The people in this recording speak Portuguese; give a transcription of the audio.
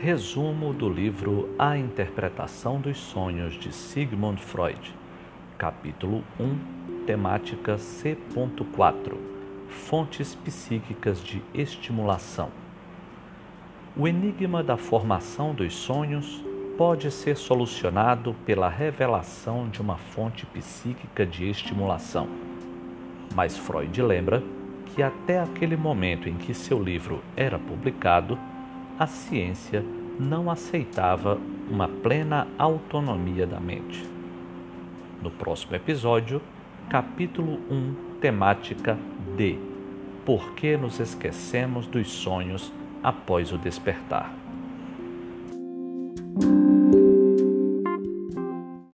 Resumo do livro A Interpretação dos Sonhos de Sigmund Freud, capítulo 1, temática C.4 Fontes psíquicas de estimulação. O enigma da formação dos sonhos pode ser solucionado pela revelação de uma fonte psíquica de estimulação. Mas Freud lembra que até aquele momento em que seu livro era publicado, a ciência não aceitava uma plena autonomia da mente. No próximo episódio, capítulo 1, temática D. Por que nos esquecemos dos sonhos após o despertar?